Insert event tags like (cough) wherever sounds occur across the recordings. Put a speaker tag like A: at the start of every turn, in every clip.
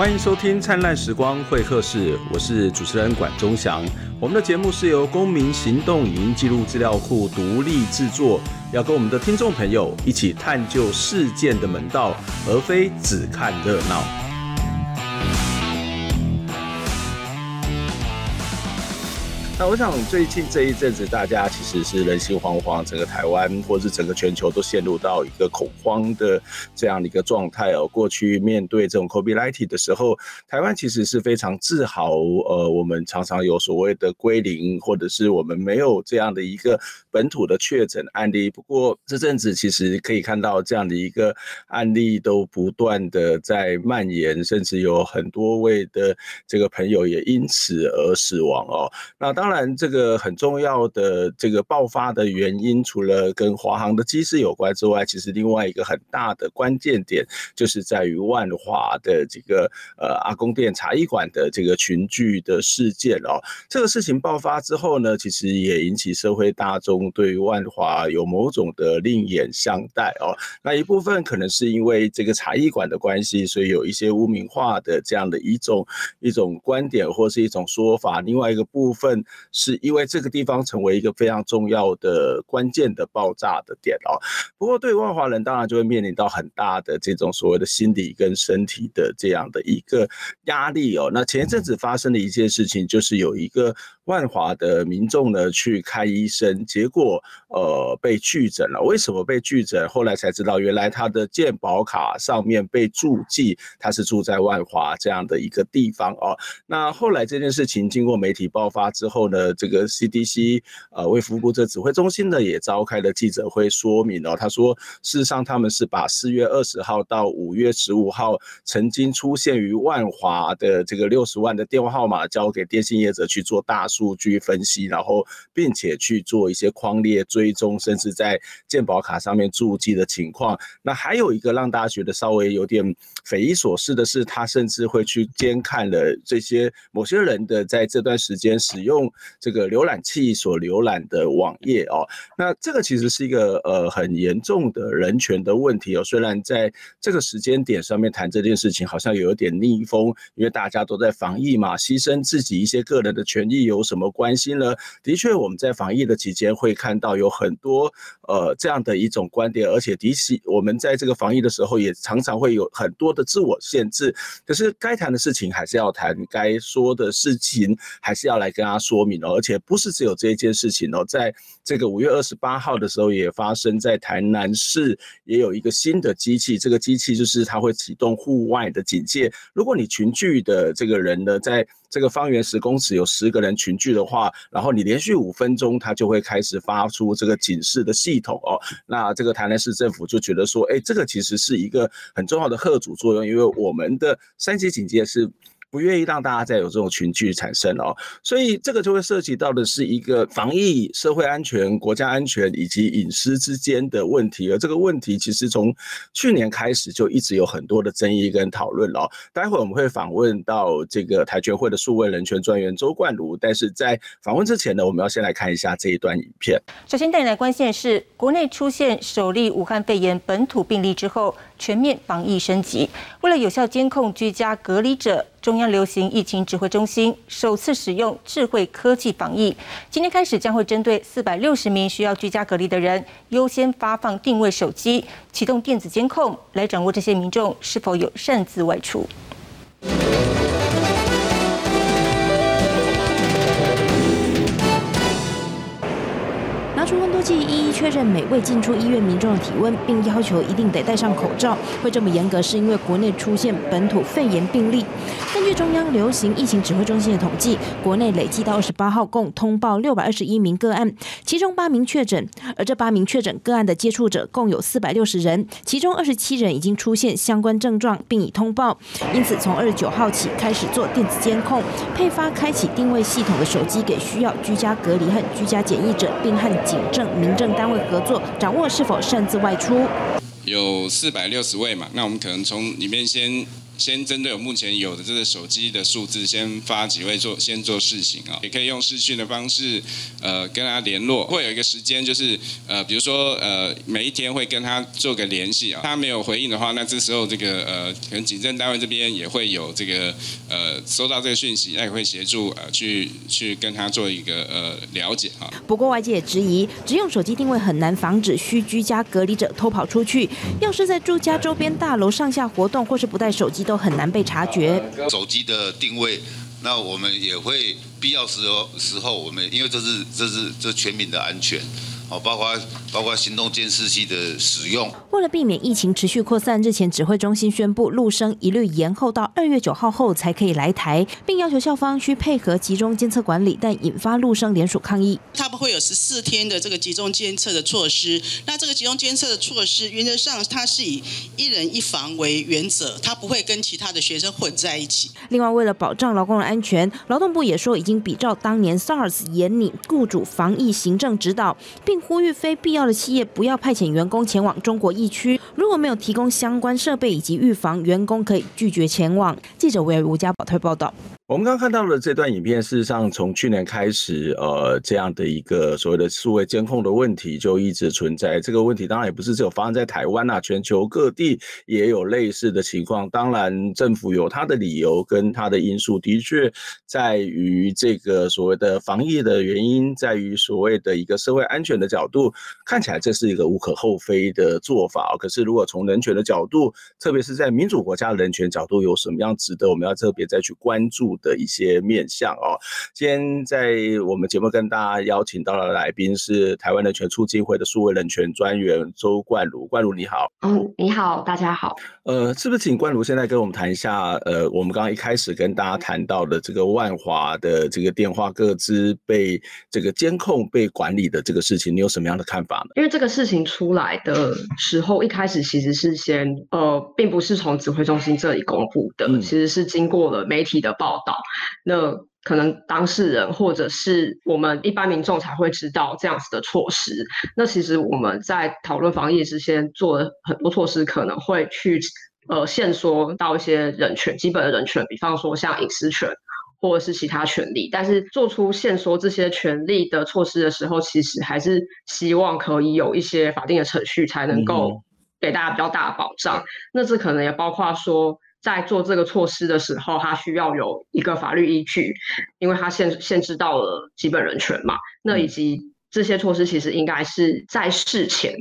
A: 欢迎收听《灿烂时光会客室》，我是主持人管中祥。我们的节目是由公民行动影音记录资料库独立制作，要跟我们的听众朋友一起探究事件的门道，而非只看热闹。那我想最近这一阵子，大家其实是人心惶惶，整个台湾或是整个全球都陷入到一个恐慌的这样的一个状态哦。过去面对这种 COVID-19 的时候，台湾其实是非常自豪，呃，我们常常有所谓的归零，或者是我们没有这样的一个本土的确诊案例。不过这阵子其实可以看到这样的一个案例都不断的在蔓延，甚至有很多位的这个朋友也因此而死亡哦。那当。当然，这个很重要的这个爆发的原因，除了跟华航的机师有关之外，其实另外一个很大的关键点，就是在于万华的这个呃阿公店茶艺馆的这个群聚的事件哦。这个事情爆发之后呢，其实也引起社会大众对于万华有某种的另眼相待哦。那一部分可能是因为这个茶艺馆的关系，所以有一些污名化的这样的一种一种观点或是一种说法。另外一个部分。是因为这个地方成为一个非常重要的关键的爆炸的点哦。不过对万华人当然就会面临到很大的这种所谓的心理跟身体的这样的一个压力哦。那前一阵子发生的一件事情，就是有一个万华的民众呢去看医生，结果呃被拒诊了。为什么被拒诊？后来才知道，原来他的健保卡上面被注记他是住在万华这样的一个地方哦。那后来这件事情经过媒体爆发之后，的这个 CDC 呃卫福部这指挥中心呢也召开了记者会说明哦，他说事实上他们是把四月二十号到五月十五号曾经出现于万华的这个六十万的电话号码交给电信业者去做大数据分析，然后并且去做一些框列追踪，甚至在健保卡上面注记的情况。那还有一个让大家觉得稍微有点匪夷所思的是，他甚至会去监看了这些某些人的在这段时间使用。这个浏览器所浏览的网页哦，那这个其实是一个呃很严重的人权的问题哦。虽然在这个时间点上面谈这件事情，好像有点逆风，因为大家都在防疫嘛，牺牲自己一些个人的权益有什么关系呢？的确，我们在防疫的期间会看到有很多呃这样的一种观点，而且的确我们在这个防疫的时候也常常会有很多的自我限制。可是该谈的事情还是要谈，该说的事情还是要来跟他说而且不是只有这一件事情哦，在这个五月二十八号的时候，也发生在台南市，也有一个新的机器。这个机器就是它会启动户外的警戒。如果你群聚的这个人呢，在这个方圆十公尺有十个人群聚的话，然后你连续五分钟，它就会开始发出这个警示的系统哦。那这个台南市政府就觉得说，哎，这个其实是一个很重要的贺主作用，因为我们的三级警戒是。不愿意让大家再有这种群聚产生哦，所以这个就会涉及到的是一个防疫、社会安全、国家安全以及隐私之间的问题，而这个问题其实从去年开始就一直有很多的争议跟讨论了。待会我们会访问到这个台权会的数位人权专员周冠儒，但是在访问之前呢，我们要先来看一下这一段影片。
B: 首先带来关键是国内出现首例武汉肺炎本土病例之后，全面防疫升级，为了有效监控居家隔离者。中央流行疫情指挥中心首次使用智慧科技防疫，今天开始将会针对四百六十名需要居家隔离的人，优先发放定位手机，启动电子监控，来掌握这些民众是否有擅自外出。拿出温度计一一确认每位进出医院民众的体温，并要求一定得戴上口罩。会这么严格，是因为国内出现本土肺炎病例。根据中央流行疫情指挥中心的统计，国内累计到二十八号共通报六百二十一名个案，其中八名确诊。而这八名确诊个案的接触者共有四百六十人，其中二十七人已经出现相关症状，并已通报。因此，从二十九号起开始做电子监控，配发开启定位系统的手机给需要居家隔离和居家检疫者，并和警政民政单位合作，掌握是否擅自外出。
C: 有四百六十位嘛，那我们可能从里面先先针对我目前有的这个手机的数字，先发几位做先做试行啊，也可以用视讯的方式，呃，跟他联络，会有一个时间，就是呃，比如说呃，每一天会跟他做个联系啊，他没有回应的话，那这时候这个呃，可能警政单位这边也会有这个呃，收到这个讯息，那也会协助呃，去去跟他做一个呃了解啊。
B: 不过外界也质疑，只用手机定位很难防止需居家隔离者偷跑出去，要是在住家周边大楼上下活动，或是不带手机，都很难被察觉。
D: 手机的定位，那我们也会必要时候时候，我们因为这是这是这全民的安全。哦，包括包括行动监视器的使用。
B: 为了避免疫情持续扩散，日前指挥中心宣布，陆生一律延后到二月九号后才可以来台，并要求校方需配合集中监测管理，但引发陆生联署抗议。
E: 他们会有十四天的这个集中监测的措施，那这个集中监测的措施，原则上它是以一人一房为原则，它不会跟其他的学生混在一起。
B: 另外，为了保障劳工的安全，劳动部也说已经比照当年 SARS 严拟雇主防疫行政指导，并。呼吁非必要的企业不要派遣员工前往中国疫区，如果没有提供相关设备以及预防，员工可以拒绝前往。记者为吴家宝特报道。
A: 我们刚看到的这段影片，事实上从去年开始，呃，这样的一个所谓的数位监控的问题就一直存在。这个问题当然也不是只有发生在台湾呐，全球各地也有类似的情况。当然，政府有它的理由跟它的因素，的确在于这个所谓的防疫的原因，在于所谓的一个社会安全的角度，看起来这是一个无可厚非的做法。可是，如果从人权的角度，特别是在民主国家人权角度，有什么样值得我们要特别再去关注的一些面向哦，今天在我们节目跟大家邀请到的来宾是台湾人权促进会的数位人权专员周冠如，冠如你好。
F: 嗯，你好，大家好。
A: 呃，是不是请冠如现在跟我们谈一下？呃，我们刚刚一开始跟大家谈到的这个万华的这个电话各自被这个监控、被管理的这个事情，你有什么样的看法呢？
F: 因为这个事情出来的时候，一开始其实是先呃，并不是从指挥中心这里公布的，嗯、其实是经过了媒体的报道。那可能当事人或者是我们一般民众才会知道这样子的措施。那其实我们在讨论防疫之前做了很多措施，可能会去呃限缩到一些人权、基本的人权，比方说像隐私权或者是其他权利。但是做出限缩这些权利的措施的时候，其实还是希望可以有一些法定的程序，才能够给大家比较大的保障。那这可能也包括说。在做这个措施的时候，它需要有一个法律依据，因为它限限制到了基本人权嘛。那以及这些措施其实应该是在事前，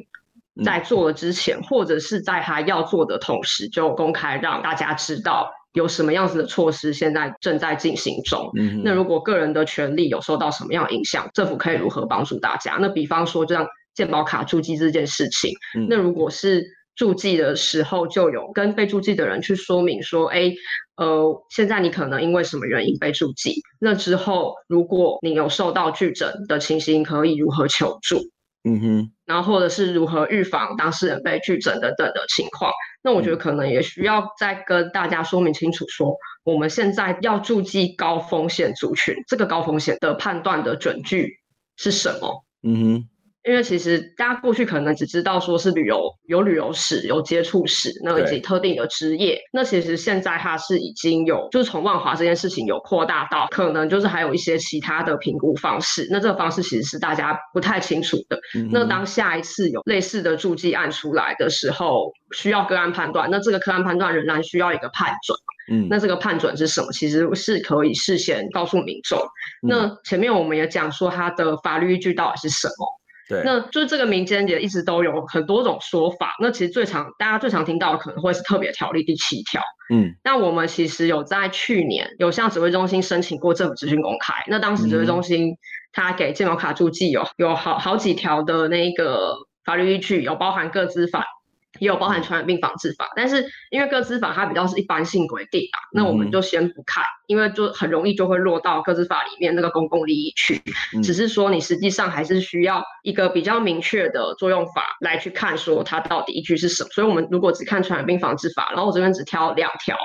F: 在做了之前，或者是在他要做的同时，就公开让大家知道有什么样子的措施现在正在进行中。那如果个人的权利有受到什么样的影响，政府可以如何帮助大家？那比方说，就像健保卡注记这件事情，那如果是。注记的时候就有跟被注记的人去说明说，哎，呃，现在你可能因为什么原因被注记？那之后如果你有受到拒诊的情形，可以如何求助？
A: 嗯哼，
F: 然后或者是如何预防当事人被拒诊等等的情况。那我觉得可能也需要再跟大家说明清楚说，说我们现在要注记高风险族群，这个高风险的判断的准据是什么？
A: 嗯哼。
F: 因为其实大家过去可能只知道说是旅游有旅游史、有接触史，那以及特定的职业。那其实现在它是已经有，就是从万华这件事情有扩大到，可能就是还有一些其他的评估方式。那这个方式其实是大家不太清楚的。嗯、那当下一次有类似的注记案出来的时候，需要个案判断，那这个个案判断仍然需要一个判准。嗯，那这个判准是什么？其实是可以事先告诉民众。嗯、那前面我们也讲说，它的法律依据到底是什么？
A: 对，
F: 那就是这个民间也一直都有很多种说法。那其实最常大家最常听到的可能会是特别条例第七条。嗯，那我们其实有在去年有向指挥中心申请过政府资讯公开。那当时指挥中心他给健保卡注记有有好好几条的那个法律依据，有包含各资法。也有包含传染病防治法，但是因为个资法它比较是一般性规定啊，那我们就先不看，因为就很容易就会落到个资法里面那个公共利益去。只是说你实际上还是需要一个比较明确的作用法来去看，说它到底依据是什么。所以我们如果只看传染病防治法，然后我这边只挑两条，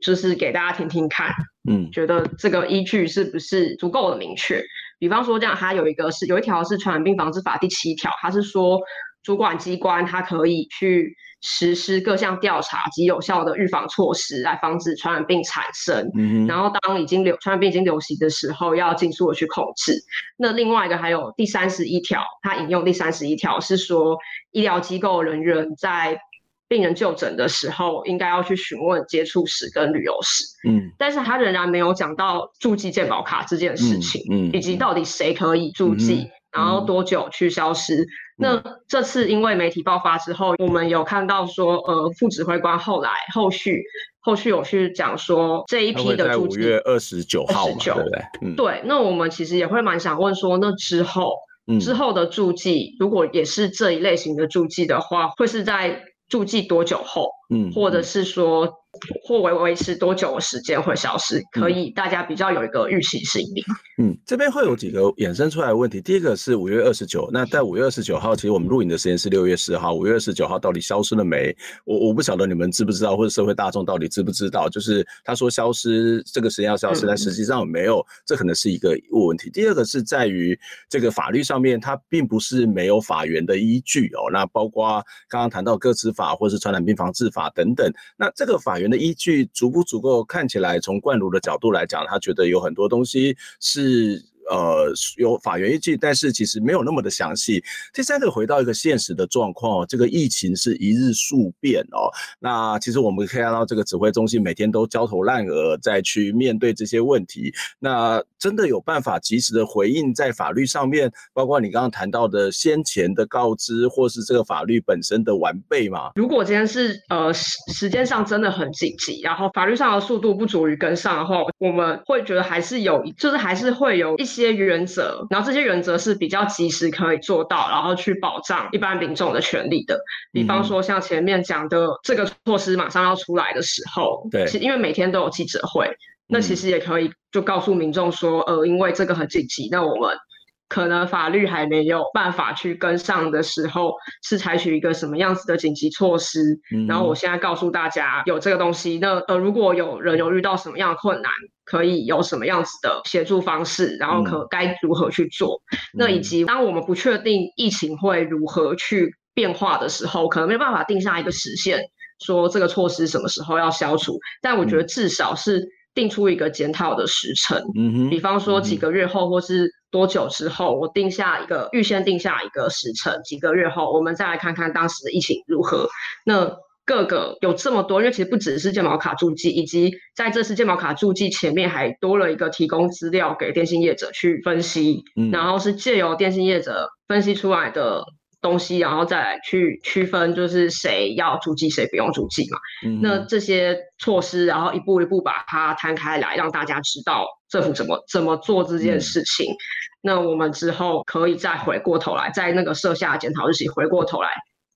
F: 就是给大家听听看，嗯，觉得这个依据是不是足够的明确？比方说这样，它有一个是有一条是传染病防治法第七条，它是说。主管机关它可以去实施各项调查及有效的预防措施，来防止传染病产生。嗯，然后当已经流传染病已经流行的时候，要尽速的去控制。那另外一个还有第三十一条，它引用第三十一条是说，医疗机构人员在病人就诊的时候，应该要去询问接触史跟旅游史。嗯，但是他仍然没有讲到注记健保卡这件事情，嗯，嗯，以及到底谁可以注记，嗯，然后多久去消失。嗯，那这次因为媒体爆发之后，我们有看到说，呃，副指挥官后来后续后续有去讲说这一批的驻记，
A: 五月二十九号嘛，对不对？
F: 嗯，对。那我们其实也会蛮想问说，那之后，嗯，之后的驻记如果也是这一类型的驻记的话，会是在驻记多久后？嗯，或者是说，或维维持多久的时间会消失？可以大家比较有一个预期心理。
A: 嗯，这边会有几个衍生出来的问题。第一个是五月二十九，那在五月二十九号，其实我们录影的时间是六月四号。五月二十九号到底消失了没？我我不晓得你们知不知道，或者社会大众到底知不知道？就是他说消失这个时间要消失，但实际上有没有？这可能是一个问题。第二个是在于这个法律上面，它并不是没有法源的依据哦。那包括刚刚谈到个资法或是传染病防治法。法等等，那这个法源的依据足不足够？看起来从冠儒的角度来讲，他觉得有很多东西是。呃，有法源依据，但是其实没有那么的详细。第三个，回到一个现实的状况，这个疫情是一日数变哦。那其实我们可以看到，这个指挥中心每天都焦头烂额，再去面对这些问题。那真的有办法及时的回应在法律上面，包括你刚刚谈到的先前的告知，或是这个法律本身的完备吗？
F: 如果今天是呃时时间上真的很紧急，然后法律上的速度不足以跟上的话，我们会觉得还是有，就是还是会有一些。些原则，然后这些原则是比较及时可以做到，然后去保障一般民众的权利的。比方说，像前面讲的这个措施马上要出来的时候，对，其因为每天都有记者会，那其实也可以就告诉民众说，呃，因为这个很紧急，那我们。可能法律还没有办法去跟上的时候，是采取一个什么样子的紧急措施？嗯、然后我现在告诉大家有这个东西，那呃，如果有人有遇到什么样的困难，可以有什么样子的协助方式，然后可该如何去做？嗯、那以及当我们不确定疫情会如何去变化的时候，可能没有办法定下一个时限，说这个措施什么时候要消除。但我觉得至少是定出一个检讨的时程，嗯哼，比方说几个月后或是。多久之后，我定下一个预先定下一个时程，几个月后我们再来看看当时的疫情如何。那各个有这么多，因为其实不只是健保卡注记，以及在这次健保卡注记前面还多了一个提供资料给电信业者去分析，嗯、然后是借由电信业者分析出来的东西，然后再来去区分，就是谁要注记，谁不用注记嘛。嗯、那这些措施，然后一步一步把它摊开来，让大家知道政府怎么怎么做这件事情。嗯、那我们之后可以再回过头来，在那个设下检讨日期，回过头来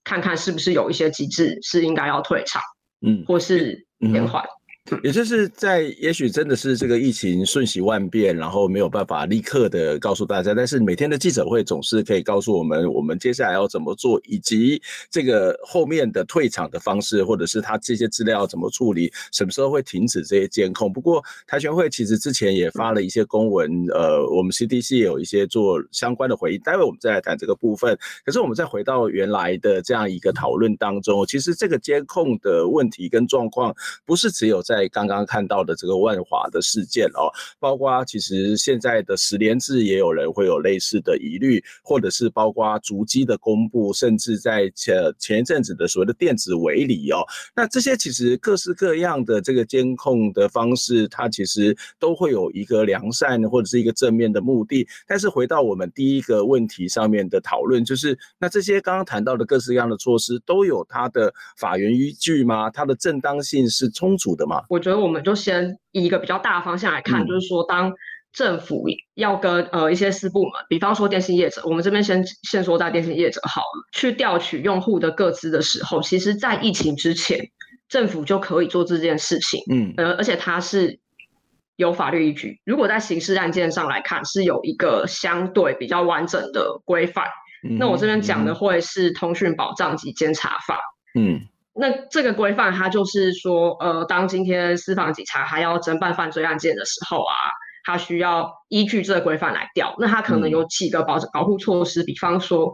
F: 看看是不是有一些机制是应该要退场，嗯，或是延缓。嗯
A: 也就是在，也许真的是这个疫情瞬息万变，然后没有办法立刻的告诉大家，但是每天的记者会总是可以告诉我们，我们接下来要怎么做，以及这个后面的退场的方式，或者是他这些资料怎么处理，什么时候会停止这些监控。不过台权会其实之前也发了一些公文，呃，我们 CDC 也有一些做相关的回应，待会我们再来谈这个部分。可是我们再回到原来的这样一个讨论当中，其实这个监控的问题跟状况，不是只有在在刚刚看到的这个万华的事件哦，包括其实现在的十连制也有人会有类似的疑虑，或者是包括足迹的公布，甚至在前前一阵子的所谓的电子围篱哦，那这些其实各式各样的这个监控的方式，它其实都会有一个良善或者是一个正面的目的。但是回到我们第一个问题上面的讨论，就是那这些刚刚谈到的各式各样的措施都有它的法源依据吗？它的正当性是充足的吗？
F: 我觉得我们就先以一个比较大的方向来看，嗯、就是说，当政府要跟呃一些私部门，比方说电信业者，我们这边先先说在电信业者好了，去调取用户的个资的时候，其实，在疫情之前，政府就可以做这件事情，嗯，呃，而且它是有法律依据。如果在刑事案件上来看，是有一个相对比较完整的规范。嗯、那我这边讲的会是《通讯保障及监察法》，嗯。那这个规范，它就是说，呃，当今天司法警察还要侦办犯罪案件的时候啊，他需要依据这个规范来调。那他可能有几个保保护措施，比方说，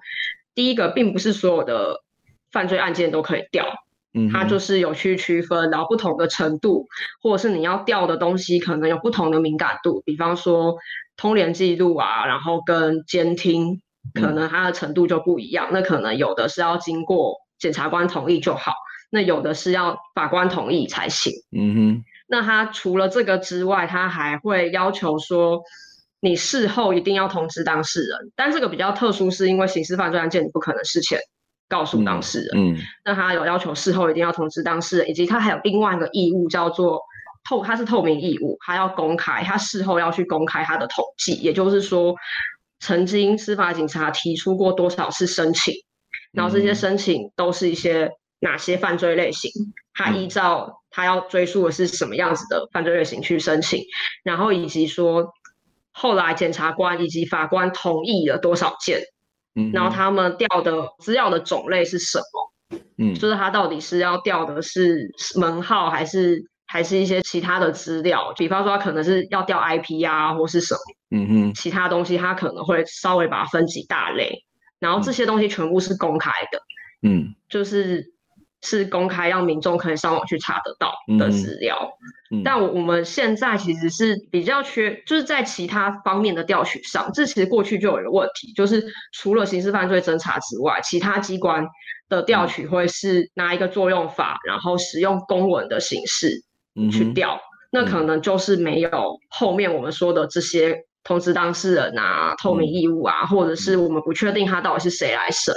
F: 第一个并不是所有的犯罪案件都可以调，嗯，它就是有去区分，然后不同的程度，或者是你要调的东西可能有不同的敏感度，比方说通联记录啊，然后跟监听，可能它的程度就不一样，嗯，那可能有的是要经过检察官同意就好，那有的是要法官同意才行，嗯哼。那他除了这个之外，他还会要求说，你事后一定要通知当事人。但这个比较特殊，是因为刑事犯罪案件你不可能事前告诉当事人。嗯。嗯，那他有要求事后一定要通知当事人，以及他还有另外一个义务叫做透，他是透明义务，他要公开，他事后要去公开他的统计，也就是说，曾经司法警察提出过多少次申请，然后这些申请都是一些哪些犯罪类型，他依照。他要追溯的是什么样子的犯罪类型去申请，然后以及说后来检察官以及法官同意了多少件，嗯，然后他们调的资料的种类是什么，嗯，就是他到底是要调的是门号还是还是一些其他的资料，比方说他可能是要调 IP 啊或是什么，嗯哼，其他东西他可能会稍微把它分几大类，然后这些东西全部是公开的，嗯，就是。是公开，让民众可以上网去查得到的资料。嗯嗯、但我我们现在其实是比较缺，就是在其他方面的调取上，这其实过去就有一个问题，就是除了刑事犯罪侦查之外，其他机关的调取会是拿一个作用法，然后使用公文的形式去调，嗯、那可能就是没有后面我们说的这些通知当事人啊、透明义务啊，或者是我们不确定他到底是谁来审。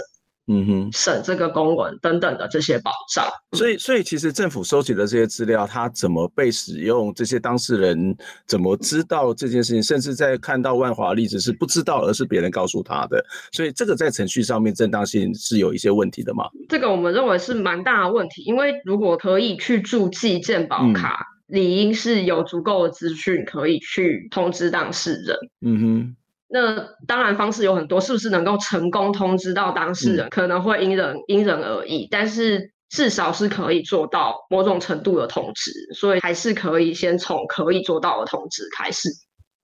F: 嗯哼，审这个公文等等的这些保障，
A: 所以所以其实政府收集的这些资料，它怎么被使用，这些当事人怎么知道这件事情，甚至在看到万华例子是不知道，而是别人告诉他的，所以这个在程序上面正当性是有一些问题的吗？
F: 这个我们认为是蛮大的问题，因为如果可以去注记健保卡，嗯、理应是有足够的资讯可以去通知当事人。嗯哼。那当然方式有很多，是不是能够成功通知到当事人，可能会因人因人而异，但是至少是可以做到某种程度的通知，所以还是可以先从可以做到的通知开始。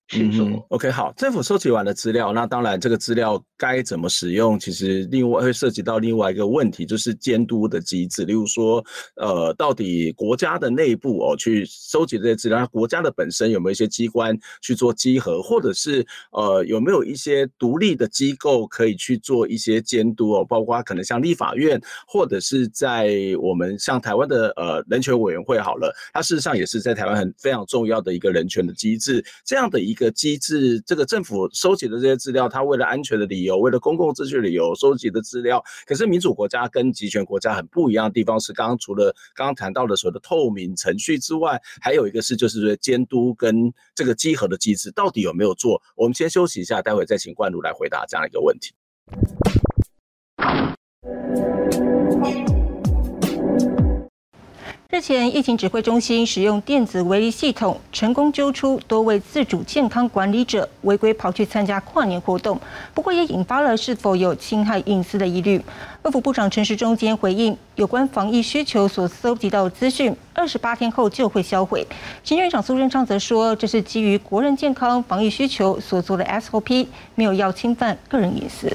F: 去做、嗯、OK 好，政府收集完的资料，那当然这个资料该怎么使用，其实另外会涉及到另外一个问题，就是监督的机制。例如说，呃，到底国家的内部哦去收集这些资料，国家的本身有没有一些机关去做稽核，或者是呃有没有一些独立的机构可以去做一些监督哦？包括可能像立法院，或者是在我们像台湾的呃人权委员会好了，它事实上也是在台湾很非常重要的一个人权的机制，这样的一个。机制，这个政府收集的这些资料，它为了安全的理由，为了公共秩序理由收集的资料，可是民主国家跟集权国家很不一样的地方是，刚刚除了刚刚谈到的所谓的透明程序之外，还有一个是就是说监督跟这个稽核的机制到底有没有做？我们先休息一下，待会再请冠儒来回答这样一个问题。
G: 日前，疫情指挥中心使用电子围篱系统，成功揪出多位自主健康管理者违规跑去参加跨年活动，不过也引发了是否有侵害隐私的疑虑。卫福部长陈时中今天回应，有关防疫需求所搜集到的资讯，二十八天后就会销毁。行政院长苏贞昌则说，这是基于国人健康防疫需求所做的 SOP，没有要侵犯个人隐私。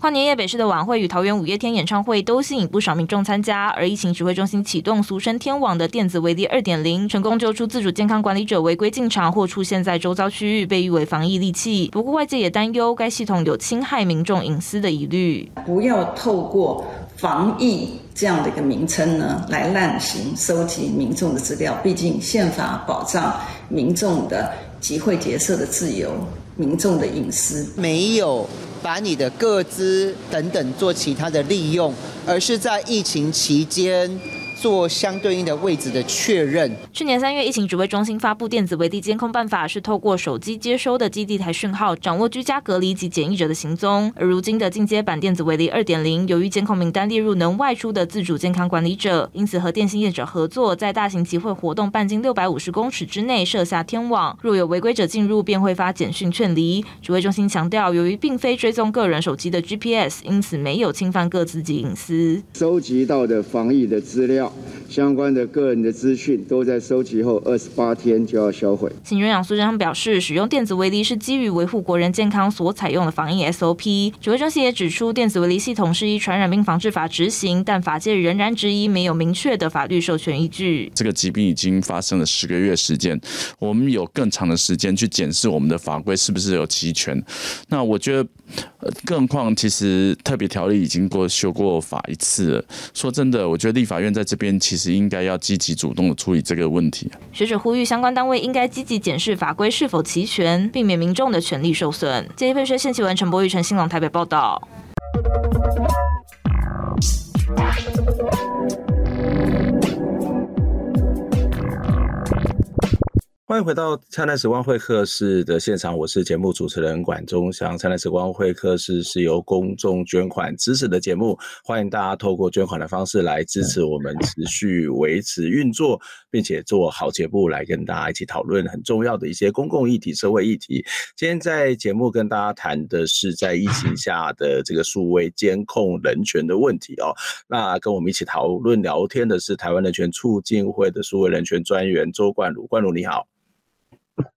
H: 跨年夜北市的晚会与桃园五月天演唱会都吸引不少民众参加，而疫情指挥中心启动俗称“天网”的电子围篱二点零，成功揪出自主健康管理者违规进场或出现在周遭区域，被誉为防疫利器。不过外界也担忧该系统有侵害民众隐私的疑虑。
I: 不要透过防疫这样的一个名称呢，来滥行收集民众的资料。毕竟宪法保障民众的集会结社的自由，民众的隐私
J: 没有。把你的个资等等做其他的利用，而是在疫情期间。做相对应的位置的确认。
H: 去年三月，疫情指挥中心发布电子围地监控办法，是透过手机接收的基地台讯号，掌握居家隔离及检疫者的行踪。而如今的进阶版电子围篱二点零，由于监控名单列入能外出的自主健康管理者，因此和电信业者合作，在大型集会活动半径六百五十公尺之内设下天网，若有违规者进入，便会发简讯劝离。指挥中心强调，由于并非追踪个人手机的 GPS，因此没有侵犯各自及隐私。
K: 收集到的防疫的资料。料。相关的个人的资讯都在收集后二十八天就要销毁。
H: 行政院长苏贞昌表示，使用电子围篱是基于维护国人健康所采用的防疫 SOP。指挥中心也指出，电子围篱系统是依传染病防治法执行，但法界仍然质疑没有明确的法律授权依据。
L: 这个疾病已经发生了十个月时间，我们有更长的时间去检视我们的法规是不是有齐全。那我觉得，更何况其实特别条例已经过修过法一次了。说真的，我觉得立法院在这边其实。应该要积极主动的处理这个问题。
H: 学者呼吁相关单位应该积极检视法规是否齐全，避免民众的权利受损。今天分析谢启文、陈柏宇、陈新龙台北报道。
A: 欢迎回到《灿烂时光会客室》的现场，我是节目主持人管中祥。《灿烂时光会客室》是由公众捐款支持的节目，欢迎大家透过捐款的方式来支持我们持续维持运作，并且做好节目来跟大家一起讨论很重要的一些公共议题、社会议题。今天在节目跟大家谈的是在疫情下的这个数位监控人权的问题哦。那跟我们一起讨论聊天的是台湾人权促进会的数位人权专员周冠儒，冠儒你好。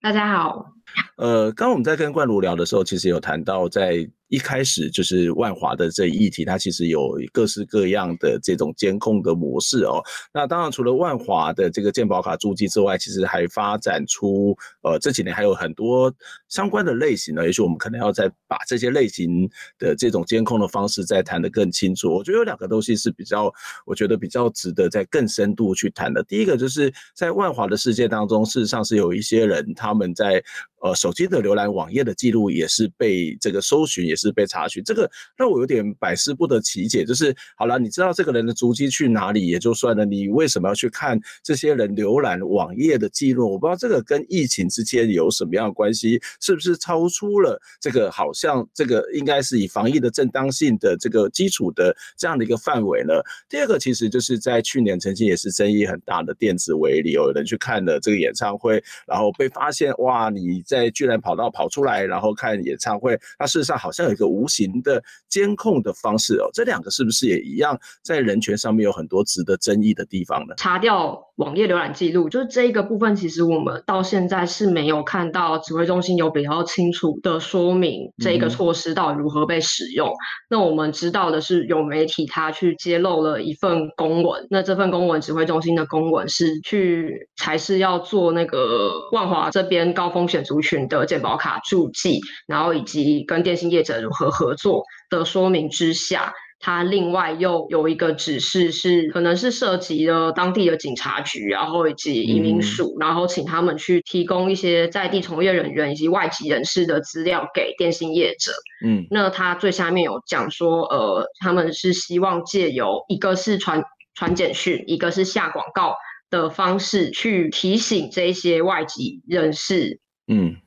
F: 大家好，
A: 呃，刚刚我们在跟冠儒聊的时候，其实有谈到在。一开始就是万华的这议题，它其实有各式各样的这种监控的模式哦。那当然，除了万华的这个健保卡注记之外，其实还发展出呃这几年还有很多相关的类型呢。也许我们可能要再把这些类型的这种监控的方式再谈得更清楚。我觉得有两个东西是比较，我觉得比较值得再更深度去谈的。第一个就是在万华的世界当中，事实上是有一些人他们在呃手机的浏览网页的记录也是被这个搜寻也是。被查询，这个让我有点百思不得其解。就是好了，你知道这个人的足迹去哪里也就算了，你为什么要去看这些人浏览网页的记录？我不知道这个跟疫情之间有什么样的关系，是不是超出了这个好像这个应该是以防疫的正当性的这个基础的这样的一个范围呢？第二个其实就是在去年曾经也是争议很大的电子围里，有人去看了这个演唱会，然后被发现哇，你在居然跑到跑出来，然后看演唱会，那事实上好像有。一个无形的监控的方式哦，这两个是不是也一样，在人权上面有很多值得争议的地方呢？
F: 查掉网页浏览记录，就是这一个部分，其实我们到现在是没有看到指挥中心有比较清楚的说明，这一个措施到底如何被使用。嗯、那我们知道的是，有媒体他去揭露了一份公文，那这份公文指挥中心的公文是去才是要做那个万华这边高风险族群的健保卡注记，然后以及跟电信业者如何合作的说明之下。他另外又有一个指示，是可能是涉及了当地的警察局，然后以及移民署，然后请他们去提供一些在地从业人员以及外籍人士的资料给电信业者。嗯，那他最下面有讲说，呃，他们是希望借由一个是传传简讯，一个是下广告的方式去提醒这些外籍人士。嗯。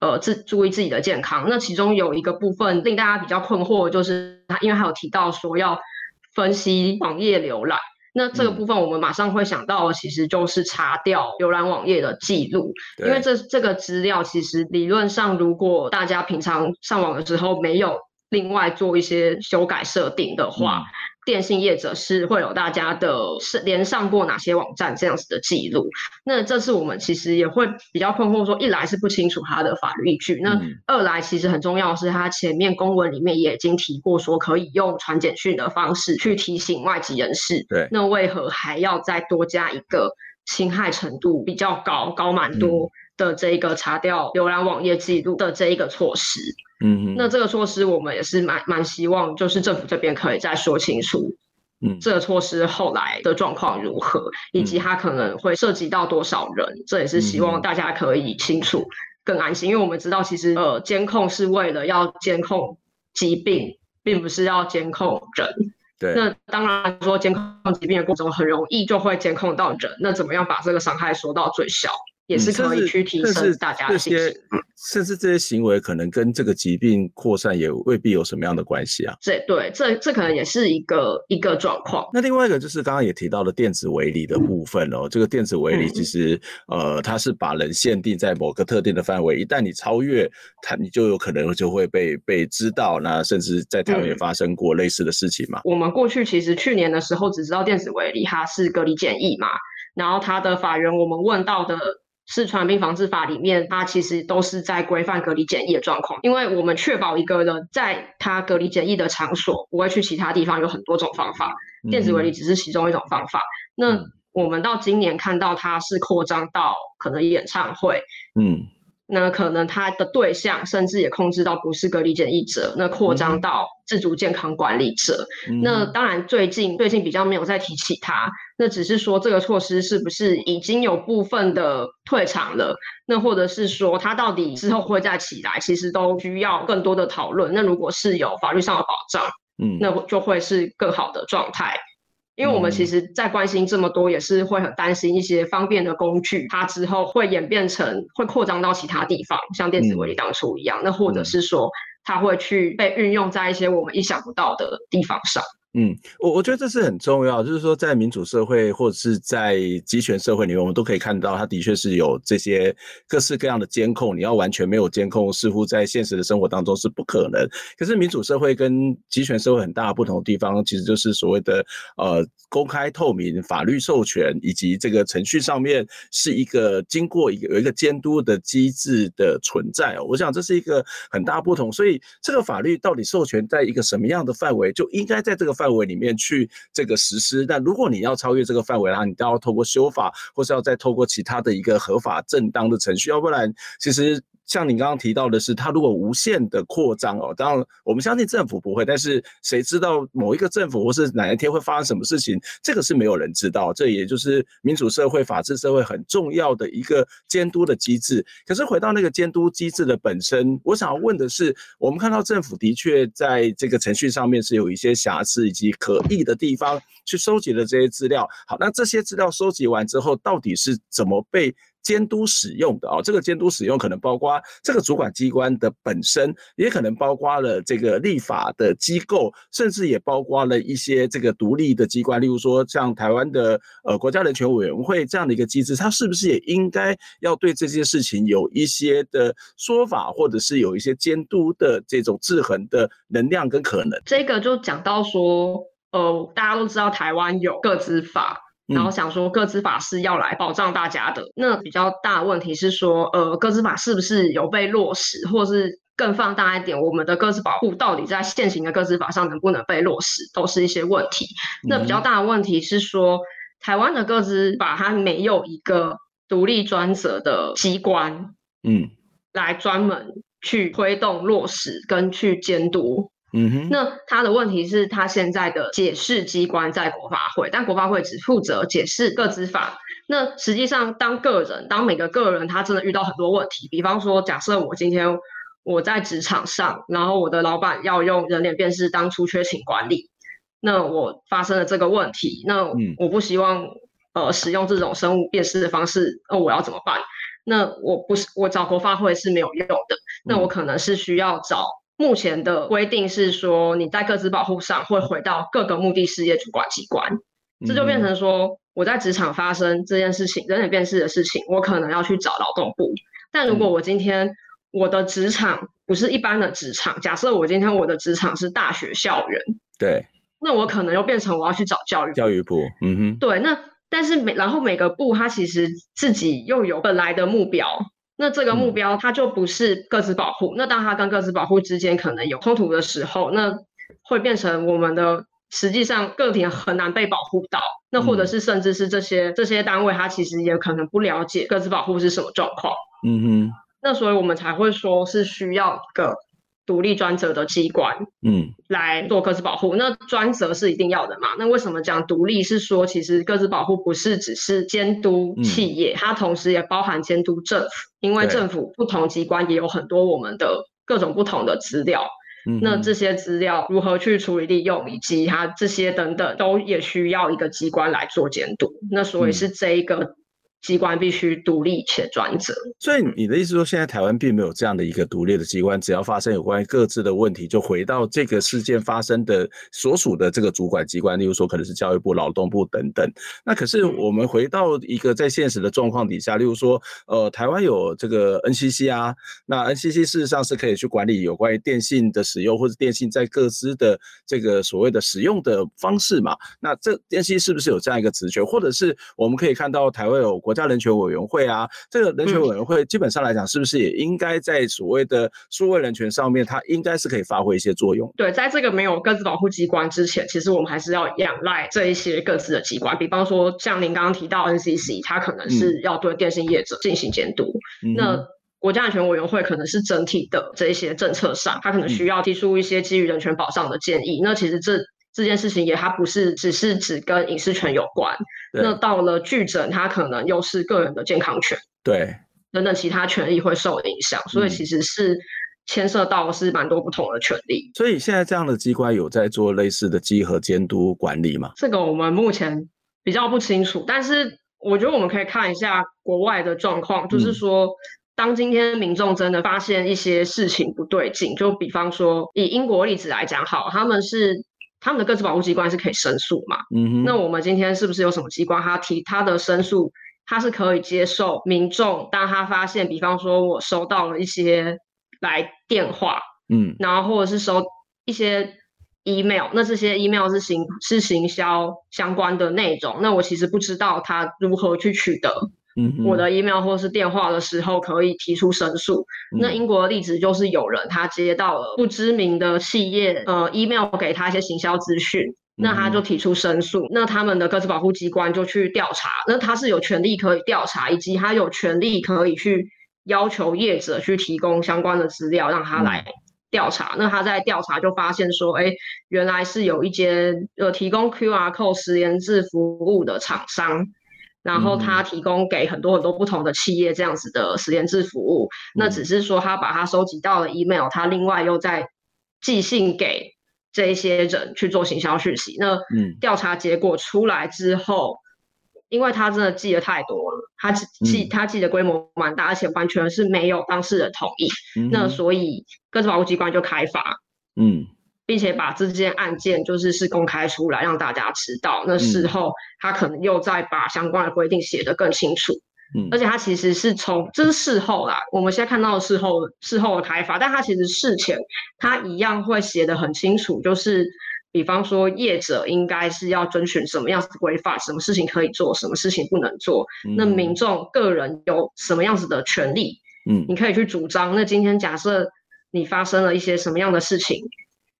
F: 呃，自注意自己的健康。那其中有一个部分令大家比较困惑，就是他因为还有提到说要分析网页浏览。那这个部分我们马上会想到，其实就是查掉浏览网页的记录，因为这这个资料其实理论上，如果大家平常上网的时候没有另外做一些修改设定的话。嗯电信业者是会有大家的是连上过哪些网站这样子的记录，那这次我们其实也会比较困惑，说一来是不清楚它的法律依据，那二来其实很重要的是，它前面公文里面也已经提过说可以用传简讯的方式去提醒外籍人士，对，那为何还要再多加一个侵害程度比较高、高蛮多的这一个查掉浏览网页记录的这一个措施？嗯，那这个措施我们也是蛮蛮希望，就是政府这边可以再说清楚，嗯，这个措施后来的状况如何，以及它可能会涉及到多少人，这也是希望大家可以清楚、更安心，因为我们知道其实呃监控是为了要监控疾病，并不是要监控人。对，那当然说监控疾病的过程中很容易就会监控到人，那怎么样把这个伤害缩到最小？也是可以去提升大家的信心。
A: 甚至这些行为可能跟这个疾病扩散也未必有什么样的关系啊。
F: 这对，这这可能也是一个一个状况。
A: 那另外一个就是刚刚也提到了电子围篱的部分哦，这个电子围篱其实、嗯、呃，它是把人限定在某个特定的范围，一旦你超越它，你就有可能就会被被知道。那甚至在台湾也发生过类似的事情嘛。
F: 我们过去其实去年的时候只知道电子围篱它是隔离检疫嘛，然后它的法源我们问到的。是传染病防治法里面，它其实都是在规范隔离检疫的状况，因为我们确保一个人在他隔离检疫的场所不会去其他地方，有很多种方法，电子围篱只是其中一种方法。那我们到今年看到它是扩张到可能演唱会，嗯。那可能他的对象甚至也控制到不是隔离检疫者，那扩张到自主健康管理者。嗯、那当然最近最近比较没有再提起他，那只是说这个措施是不是已经有部分的退场了？那或者是说他到底之后会再起来？其实都需要更多的讨论。那如果是有法律上的保障，嗯，那就会是更好的状态。因为我们其实，在关心这么多，也是会很担心一些方便的工具，它之后会演变成会扩张到其他地方，像电子围篱当初一样。那或者是说，它会去被运用在一些我们意想不到的地方上。
A: 嗯，我我觉得这是很重要，就是说在民主社会或者是在集权社会里面，我们都可以看到，它的确是有这些各式各样的监控。你要完全没有监控，似乎在现实的生活当中是不可能。可是民主社会跟集权社会很大的不同的地方，其实就是所谓的呃公开透明、法律授权以及这个程序上面是一个经过一个有一个监督的机制的存在哦。我想这是一个很大不同。所以这个法律到底授权在一个什么样的范围，就应该在这个。范范围里面去这个实施，但如果你要超越这个范围啦，你都要透过修法，或是要再透过其他的一个合法正当的程序，要不然其实。像你刚刚提到的是，它如果无限的扩张哦，当然我们相信政府不会，但是谁知道某一个政府或是哪一天会发生什么事情？这个是没有人知道。这也就是民主社会、法治社会很重要的一个监督的机制。可是回到那个监督机制的本身，我想要问的是，我们看到政府的确在这个程序上面是有一些瑕疵以及可疑的地方，去收集了这些资料。好，那这些资料收集完之后，到底是怎么被？监督使用的啊，这个监督使用可能包括这个主管机关的本身，也可能包括了这个立法的机构，甚至也包括了一些这个独立的机关，例如说像台湾的呃国家人权委员会这样的一个机制，它是不是也应该要对这件事情有一些的说法，或者是有一些监督的这种制衡的能量跟可能？
F: 这个就讲到说，呃，大家都知道台湾有个资法。然后想说，各资法是要来保障大家的。那比较大的问题是说，呃，各资法是不是有被落实，或是更放大一点，我们的各自保护到底在现行的各资法上能不能被落实，都是一些问题。那比较大的问题是说，台湾的各资法它没有一个独立专责的机关，嗯，来专门去推动落实跟去监督。嗯哼，那他的问题是，他现在的解释机关在国发会，但国发会只负责解释各资法。那实际上，当个人，当每个个人他真的遇到很多问题，比方说，假设我今天我在职场上，然后我的老板要用人脸辨识当出缺勤管理，那我发生了这个问题，那我不希望呃使用这种生物辨识的方式，那我要怎么办？那我不是我找国发会是没有用的，那我可能是需要找。目前的规定是说，你在各自保护上会回到各个目的事业主管机关，这就变成说，我在职场发生这件事情，人脸辨识的事情，我可能要去找劳动部。但如果我今天我的职场不是一般的职场，假设我今天我的职场是大学校园，
A: 对，
F: 那我可能又变成我要去找教育
A: 教育部，嗯哼，
F: 对，那但是每然后每个部它其实自己又有本来的目标。那这个目标它就不是个自保护，嗯，那当它跟个自保护之间可能有冲突的时候，那会变成我们的实际上个体很难被保护到，那或者是甚至是这些这些单位它其实也可能不了解个自保护是什么状况，嗯哼，那所以我们才会说是需要个。独立专责的机关，嗯，来做个自保护。那专责是一定要的嘛？那为什么讲独立？是说其实各自保护不是只是监督企业，嗯，它同时也包含监督政府，因为政府不同机关也有很多我们的各种不同的资料。嗯，那这些资料如何去处理利用，以及它这些等等，都也需要一个机关来做监督。那所以是这一个机关必须独立且专责。
A: 所以你的意思说，现在台湾并没有这样的一个独立的机关，只要发生有关于各自的问题，就回到这个事件发生的所属的这个主管机关，例如说可能是教育部、劳动部等等。那可是我们回到一个在现实的状况底下，例如说，呃，台湾有这个 NCC 啊，那 NCC 事实上是可以去管理有关于电信的使用，或者电信在各自的这个所谓的使用的方式嘛。那这电信是不是有这样一个职权，或者是我们可以看到台湾有国家人权委员会啊？这个人权委员会基本上来讲，是不是也应该在所谓的数位人权上面，它应该是可以发挥一些作用？
F: 对，在这个没有各自保护机关之前，其实我们还是要仰赖这一些各自的机关，比方说像您刚刚提到 NCC，它可能是要对电信业者进行监督。嗯、那国家人权委员会可能是整体的这一些政策上，它可能需要提出一些基于人权保障的建议。嗯、那其实这这件事情也，它不是只是只跟隐私权有关。那到了拒诊，它可能又是个人的健康权，
A: 对，
F: 等等其他权利会受影响。所以其实是牵涉到是蛮多不同的权利。
A: 所以现在这样的机关有在做类似的稽核监督管理吗？
F: 这个我们目前比较不清楚，但是我觉得我们可以看一下国外的状况，就是说，当今天民众真的发现一些事情不对劲，就比方说以英国例子来讲，好，他们是。他们的各自保护机关是可以申诉嘛？嗯哼。那我们今天是不是有什么机关，他提他的申诉，他是可以接受民众，当他发现，比方说我收到了一些来电话，嗯，然后或者是收一些 email，那这些 email 是行是行销相关的内容，那我其实不知道他如何去取得。我的 email 或是电话的时候，可以提出申诉。嗯、那英国的例子就是有人他接到了不知名的企业呃 email 给他一些行销资讯，那他就提出申诉。嗯、那他们的各自保护机关就去调查，那他是有权利可以调查，以及他有权利可以去要求业者去提供相关的资料让他来调查。嗯、那他在调查就发现说，哎，原来是有一间呃提供 QR code 实联制服务的厂商。然后他提供给很多很多不同的企业这样子的实验制服务，嗯、那只是说他把他收集到的 email，他另外又在寄信给这一些人去做行销讯息。那调查结果出来之后，嗯、因为他真的寄得太多了，他寄他寄的规模蛮大，而且完全是没有当事人同意，嗯、那所以各自保护机关就开罚。嗯。并且把这件案件就是是公开出来让大家知道，那事后他可能又再把相关的规定写得更清楚，嗯，而且他其实是从这是事后啦，我们现在看到的事后事后的开发，但他其实事前他一样会写得很清楚，就是比方说业者应该是要遵循什么样子的规范，什么事情可以做，什么事情不能做，嗯，那民众个人有什么样子的权利，嗯，你可以去主张。那今天假设你发生了一些什么样的事情。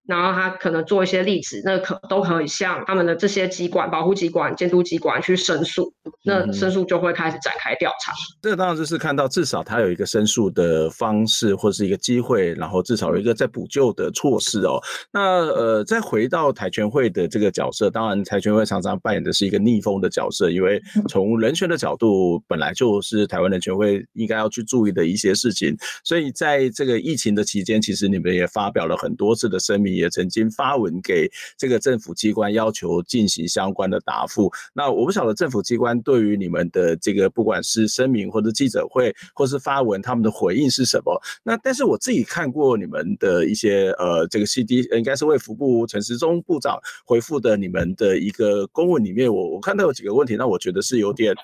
F: 然后他可能做一些例子，那可都可以向他们的这些机关、保护机关、监督机关去申诉，那申诉就会开始展开调查。嗯、
A: 这当然就是看到至少他有一个申诉的方式或是一个机会，然后至少有一个在补救的措施哦。那呃，再回到台全会的这个角色，当然台全会常常扮演的是一个逆风的角色，因为从人权的角度，本来就是台湾人权会应该要去注意的一些事情。所以在这个疫情的期间，其实你们也发表了很多次的声明。也曾经发文给这个政府机关，要求进行相关的答复。那我不晓得政府机关对于你们的这个，不管是声明或者记者会，或是发文，他们的回应是什么？那但是我自己看过你们的一些呃，这个 CD 应该是为福部陈时中部长回复的你们的一个公文里面，我我看到有几个问题，那我觉得是有点。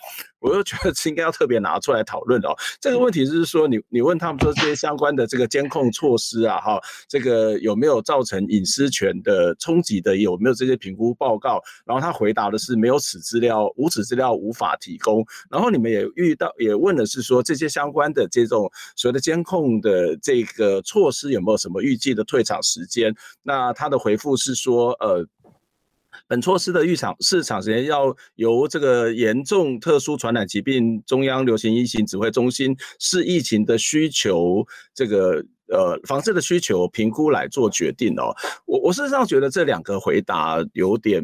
A: 我又觉得是应该要特别拿出来讨论哦。这个问题就是说，你你问他们说这些相关的这个监控措施啊，哈，这个有没有造成隐私权的冲击的？有没有这些评估报告？然后他回答的是没有此资料，无此资料无法提供。然后你们也遇到也问的是说，这些相关的这种所谓的监控的这个措施有没有什么预计的退场时间？那他的回复是说，呃。本措施的预场市场时间要由这个严重特殊传染疾病中央流行疫情指挥中心视疫情的需求，这个呃防治的需求评估来做决定哦。我我事实上觉得这两个回答有点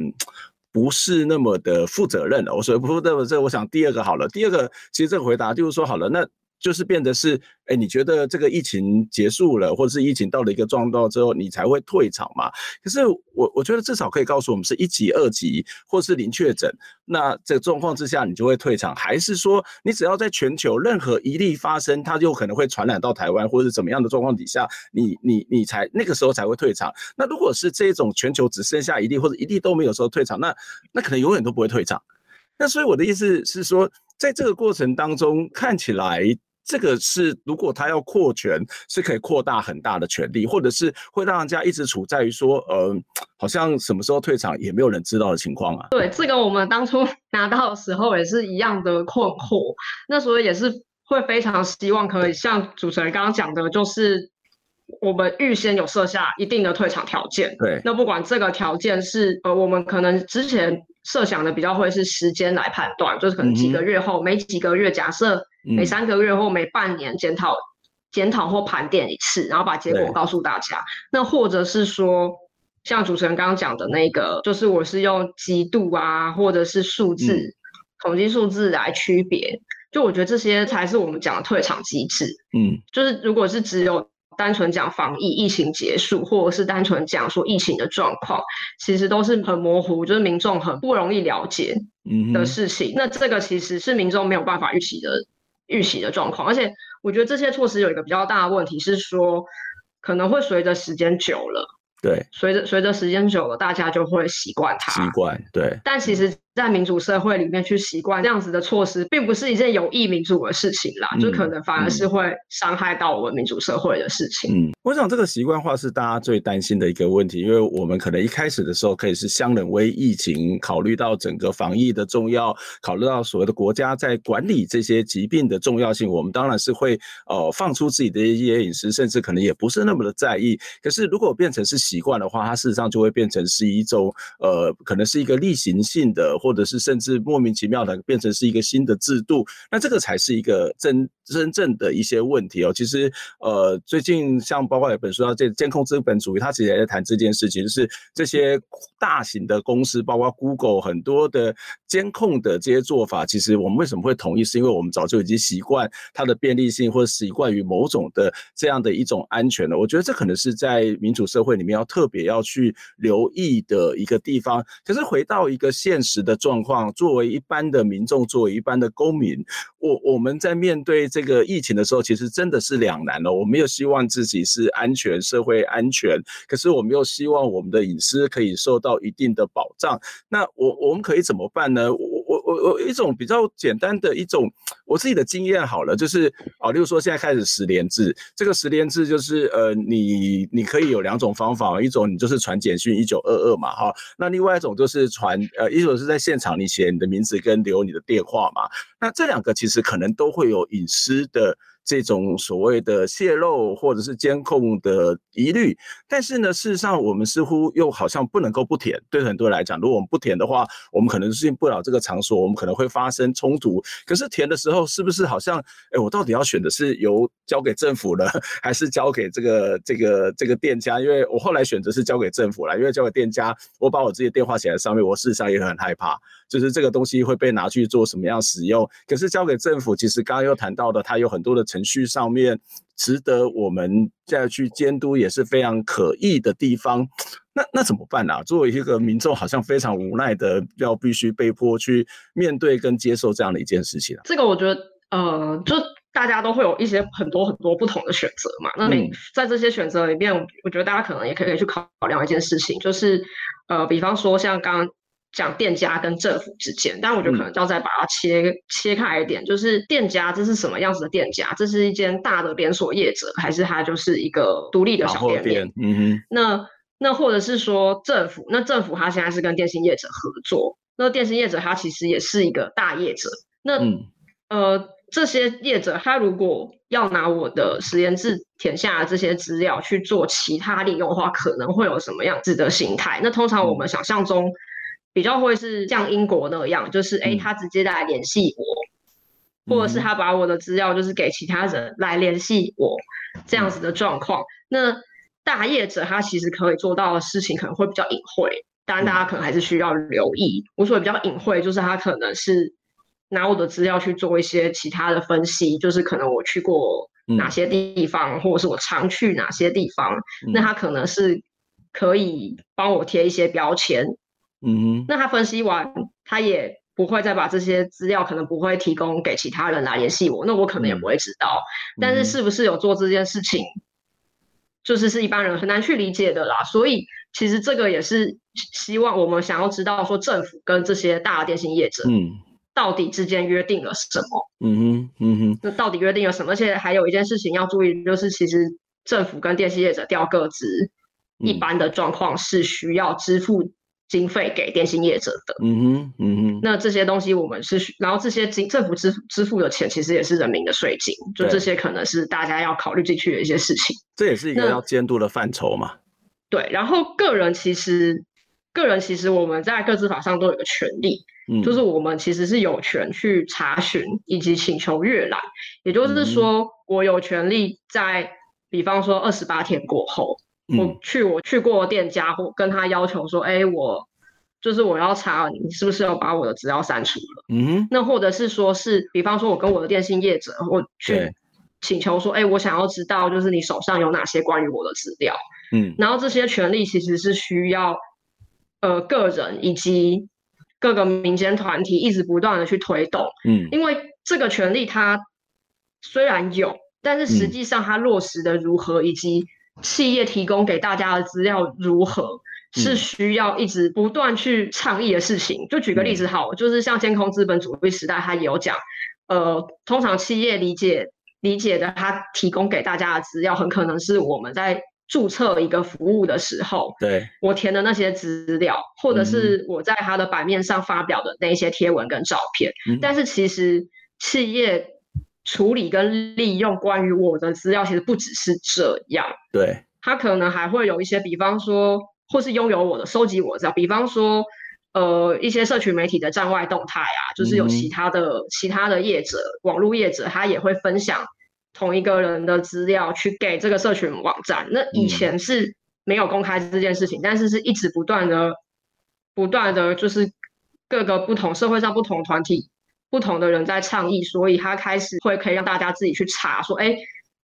A: 不是那么的负责任的。我所以不负责任，这我想第二个好了。第二个其实这个回答就是说好了，那就是变得是，哎，你觉得这个疫情结束了，或者是疫情到了一个状况之后，你才会退场嘛？可是我我觉得至少可以告诉我们是一级、二级，或是零确诊，那这个状况之下你就会退场，还是说你只要在全球任何一例发生，它就可能会传染到台湾，或者是怎么样的状况底下，你你你才那个时候才会退场？那如果是这种全球只剩下一例，或者一例都没有时候退场，那那可能永远都不会退场。那所以我的意思是说，在这个过程当中，看起来。这个是，如果他要扩权，是可以扩大很大的权利，或者是会让人家一直处在于说，呃，好像什么时候退场也没有人知道的情况啊。
F: 对，这个我们当初 (laughs) 拿到的时候也是一样的困惑，那所以也是会非常希望可以像主持人刚刚讲的，就是我们预先有设下一定的退场条件。
A: 对，
F: 那不管这个条件是呃，我们可能之前设想的比较会是时间来判断，就是可能几个月后，每、嗯、几个月假设。每三个月或每半年检讨、检讨或盘点一次，然后把结果告诉大家。那或者是说，像主持人刚刚讲的那个，就是我是用极度啊，或者是数字、嗯、统计数字来区别。就我觉得这些才是我们讲的退场机制。
A: 嗯，
F: 就是如果是只有单纯讲防疫、疫情结束，或者是单纯讲说疫情的状况，其实都是很模糊，就是民众很不容易了解的事情。嗯、那这个其实是民众没有办法预期的。预习的状况，而且我觉得这些措施有一个比较大的问题是说，可能会随着时间久了，
A: 对，
F: 随着随着时间久了，大家就会习惯它，
A: 习惯，对，
F: 但其实。在民主社会里面去习惯这样子的措施，并不是一件有益民主的事情啦，嗯、就可能反而是会伤害到我们民主社会的事情。
A: 嗯，我想这个习惯化是大家最担心的一个问题，因为我们可能一开始的时候可以是相忍为疫情，考虑到整个防疫的重要，考虑到所谓的国家在管理这些疾病的重要性，我们当然是会呃放出自己的一些饮食，甚至可能也不是那么的在意。可是如果变成是习惯的话，它事实上就会变成是一种呃，可能是一个例行性的。或者是甚至莫名其妙的变成是一个新的制度，那这个才是一个真真正的一些问题哦。其实呃，最近像包括有本书叫《监控资本主义》，它其实也在谈这件事情，就是这些大型的公司，包括 Google 很多的监控的这些做法，其实我们为什么会同意？是因为我们早就已经习惯它的便利性，或者习惯于某种的这样的一种安全了。我觉得这可能是在民主社会里面要特别要去留意的一个地方。可是回到一个现实的。状况，作为一般的民众，作为一般的公民，我我们在面对这个疫情的时候，其实真的是两难了。我们又希望自己是安全，社会安全，可是我们又希望我们的隐私可以受到一定的保障。那我我们可以怎么办呢？我我我我一种比较简单的一种我自己的经验好了，就是啊，例如说现在开始十连制，这个十连制就是呃，你你可以有两种方法，一种你就是传简讯一九二二嘛哈，那另外一种就是传呃，一种是在现场你写你的名字跟留你的电话嘛，那这两个其实可能都会有隐私的。这种所谓的泄露或者是监控的疑虑，但是呢，事实上我们似乎又好像不能够不填。对很多人来讲，如果我们不填的话，我们可能进不了这个场所，我们可能会发生冲突。可是填的时候，是不是好像，哎，我到底要选的是由交给政府呢，(laughs) 还是交给这个这个这个店家？因为我后来选择是交给政府了，因为交给店家，我把我自己的电话写在上面，我事实上也很害怕，就是这个东西会被拿去做什么样使用。可是交给政府，其实刚刚又谈到的，它有很多的。程序上面值得我们再去监督也是非常可疑的地方，那那怎么办呢、啊？作为一个民众，好像非常无奈的要必须被迫去面对跟接受这样的一件事情、啊。
F: 这个我觉得，呃，就大家都会有一些很多很多不同的选择嘛。那你在这些选择里面，我觉得大家可能也可以去考量一件事情，就是呃，比方说像刚刚。讲店家跟政府之间，但我觉得可能要再把它切、嗯、切开一点，就是店家这是什么样子的店家？这是一间大的连锁业者，还是它就是一个独立的小店面？
A: 嗯哼。
F: 那那或者是说政府？那政府它现在是跟电信业者合作，那电信业者它其实也是一个大业者。那、嗯、呃这些业者他如果要拿我的实验室填下的这些资料去做其他利用的话，可能会有什么样子的形态？那通常我们想象中。嗯比较会是像英国那样，就是哎，他直接来联系我，嗯，或者是他把我的资料就是给其他人来联系我，这样子的状况。那大业者他其实可以做到的事情可能会比较隐晦，当然大家可能还是需要留意。我说的比较隐晦，就是他可能是拿我的资料去做一些其他的分析，就是可能我去过哪些地方，嗯、或者是我常去哪些地方，嗯、那他可能是可以帮我贴一些标签。
A: 嗯，
F: 那他分析完，他也不会再把这些资料可能不会提供给其他人来联系我，那我可能也不会知道。嗯、但是是不是有做这件事情，就是是一般人很难去理解的啦。所以其实这个也是希望我们想要知道说政府跟这些大的电信业者，嗯。到底之间约定了什么？
A: 嗯哼，嗯哼。
F: 那到底约定了什么？而且还有一件事情要注意，就是其实政府跟电信业者调个资，嗯、一般的状况是需要支付经费给电信业者的。
A: 嗯哼，嗯哼。
F: 那这些东西我们是需，然后这些经政府支付支付的钱，其实也是人民的税金，就这些可能是大家要考虑进去的一些事情。
A: 这也是一个要监督的范畴嘛。
F: 对，然后个人其实，个人其实我们在各自法上都有个权利。就是我们其实是有权去查询以及请求阅览，也就是说，我有权利在，比方说二十八天过后，我去我去过店家或跟他要求说，哎，我就是我要查你是不是要把我的资料删除了，
A: 嗯，
F: 那或者是说是，比方说我跟我的电信业者，我去请求说，哎，我想要知道就是你手上有哪些关于我的资料，
A: 嗯，
F: 然后这些权利其实是需要呃个人以及。各个民间团体一直不断的去推动，
A: 嗯，
F: 因为这个权利它虽然有，但是实际上它落实的如何，以及企业提供给大家的资料如何，是需要一直不断去倡议的事情。就举个例子好，就是像监控资本主义时代，它也有讲，呃，通常企业理解理解的，它提供给大家的资料，很可能是我们在。注册一个服务的时候，
A: 对，
F: 我填的那些资料，或者是我在它的版面上发表的那些贴文跟照片，
A: 嗯，
F: 但是其实企业处理跟利用关于我的资料，其实不只是这样，
A: 对，
F: 他可能还会有一些，比方说，或是拥有我的、收集我的资料，比方说，呃，一些社群媒体的站外动态啊，就是有其他的、嗯、其他的业者、网络业者，他也会分享。同一个人的资料去给这个社群网站，那以前是没有公开这件事情，嗯、但是是一直不断的、不断的就是各个不同社会上不同团体、不同的人在倡议，所以他开始会可以让大家自己去查，说，哎，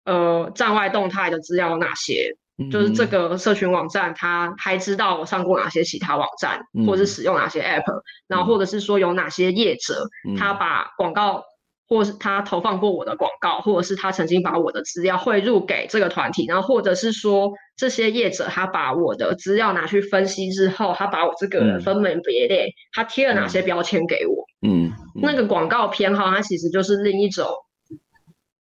F: 呃，站外动态的资料有哪些？嗯、就是这个社群网站，他还知道我上过哪些其他网站，嗯、或者是使用哪些 App，然后或者是说有哪些业者，嗯、他把广告。或是他投放过我的广告，或者是他曾经把我的资料汇入给这个团体，然后或者是说这些业者他把我的资料拿去分析之后，他把我这个人分门别类，嗯、他贴了哪些标签给我？
A: 嗯，嗯
F: 那个广告偏好，它其实就是另一种。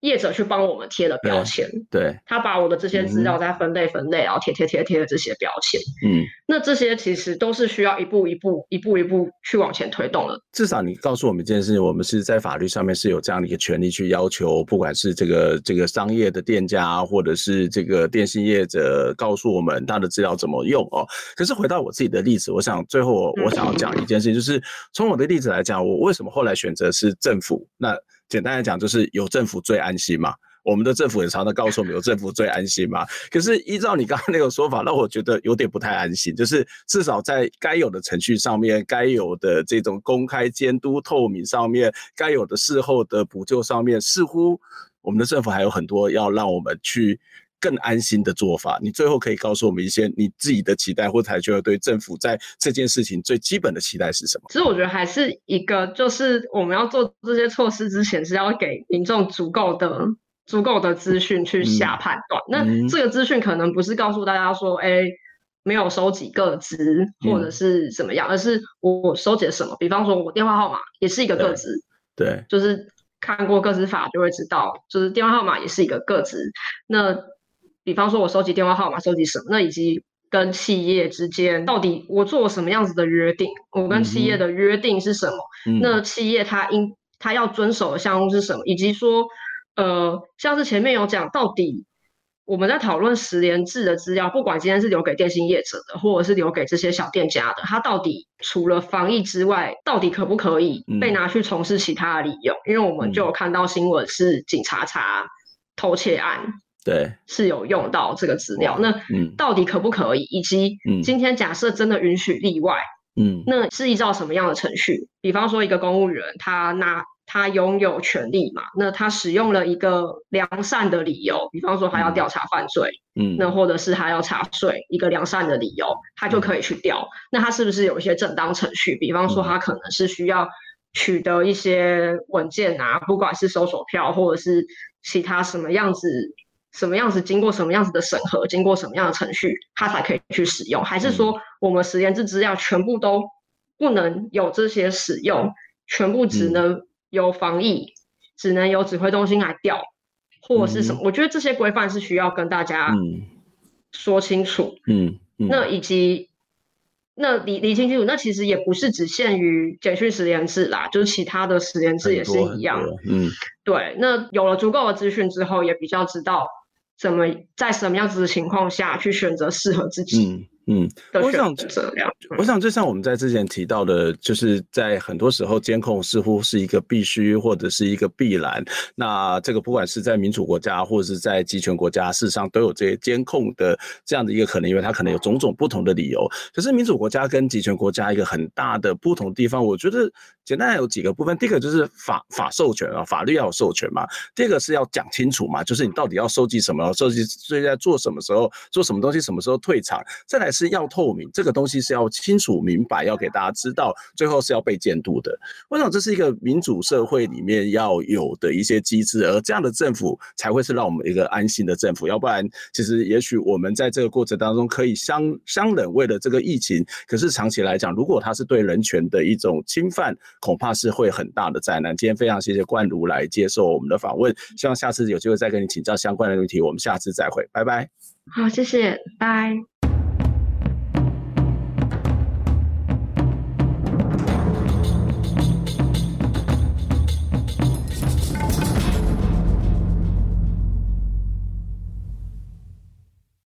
F: 业者去帮我们贴了标签，
A: 对，
F: 他把我的这些资料再分类分类，嗯、然后贴贴贴贴的这些标签，
A: 嗯，
F: 那这些其实都是需要一步一步、一步一步去往前推动的。
A: 至少你告诉我们一件事情，我们是在法律上面是有这样的一个权利去要求，不管是这个这个商业的店家，或者是这个电信业者，告诉我们他的资料怎么用哦。可是回到我自己的例子，我想最后我想要讲一件事情，就是从我的例子来讲，我为什么后来选择是政府？那简单来讲，就是有政府最安心嘛。我们的政府很常常告诉我们，有政府最安心嘛。可是依照你刚刚那个说法，那我觉得有点不太安心。就是至少在该有的程序上面，该有的这种公开监督透明上面，该有的事后的补救上面，似乎我们的政府还有很多要让我们去更安心的做法。你最后可以告诉我们一些你自己的期待，或者才觉得对政府在这件事情最基本的期待是什么？
F: 其实我觉得还是一个，就是我们要做这些措施之前，是要给民众足够的。足够的资讯去下判断，嗯、那这个资讯可能不是告诉大家说，哎、欸，没有收集个资或者是怎么样，嗯、而是我收集了什么。比方说，我电话号码也是一个个资，
A: 对，
F: 就是看过个资法就会知道，就是电话号码也是一个个资。那比方说，我收集电话号码收集什么？那以及跟企业之间到底我做什么样子的约定？我跟企业的约定是什么？嗯、那企业它应它要遵守的项目是什么？以及说。呃，像是前面有讲，到底我们在讨论十连制的资料，不管今天是留给电信业者的，或者是留给这些小店家的，它到底除了防疫之外，到底可不可以被拿去从事其他的利用？嗯、因为我们就有看到新闻是警察查偷窃案，
A: 对，
F: 是有用到这个资料。那
A: 嗯，
F: 到底可不可以？以及今天假设真的允许例外，
A: 嗯，
F: 那是依照什么样的程序？比方说一个公务员他拿。他拥有权利嘛，那他使用了一个良善的理由，比方说他要调查犯罪，嗯，那或者是他要查税，一个良善的理由，他就可以去调。嗯、那他是不是有一些正当程序？比方说他可能是需要取得一些文件啊，不管是搜索票或者是其他什么样子。什么样子经过什么样子的审核，经过什么样的程序，它才可以去使用？还是说我们实验室资料全部都不能有这些使用，全部只能由防疫，嗯、只能由指挥中心来调，或者是什么？嗯、我觉得这些规范是需要跟大家说清楚。嗯，嗯，那以及那理理清清楚，那其实也不是只限于简讯实验室啦，就是其他的实验室也是一样。嗯，对。那有了足够的资讯之后，也比较知道。怎么在什么样子的情况下去选择适合自己？嗯，我想这样，
A: 我想就像我们在之前提到的，就是在很多时候监控似乎是一个必须或者是一个必然。那这个不管是在民主国家或者是在集权国家，事实上都有这些监控的这样的一个可能，因为它可能有种种不同的理由。可是民主国家跟集权国家一个很大的不同地方，我觉得简单有几个部分。第一个就是法法授权啊，法律要有授权嘛。第二个是要讲清楚嘛，就是你到底要收集什么，收集所以在做什么时候做什么东西，什么时候退场。再来。是要透明，这个东西是要清楚明白，要给大家知道，最后是要被监督的。我想这是一个民主社会里面要有的一些机制，而这样的政府才会是让我们一个安心的政府。要不然，其实也许我们在这个过程当中可以相相忍，为了这个疫情，可是长期来讲，如果它是对人权的一种侵犯，恐怕是会很大的灾难。今天非常谢谢冠儒来接受我们的访问，希望下次有机会再跟你请教相关的问题。我们下次再会，拜拜。
F: 好，谢谢，拜。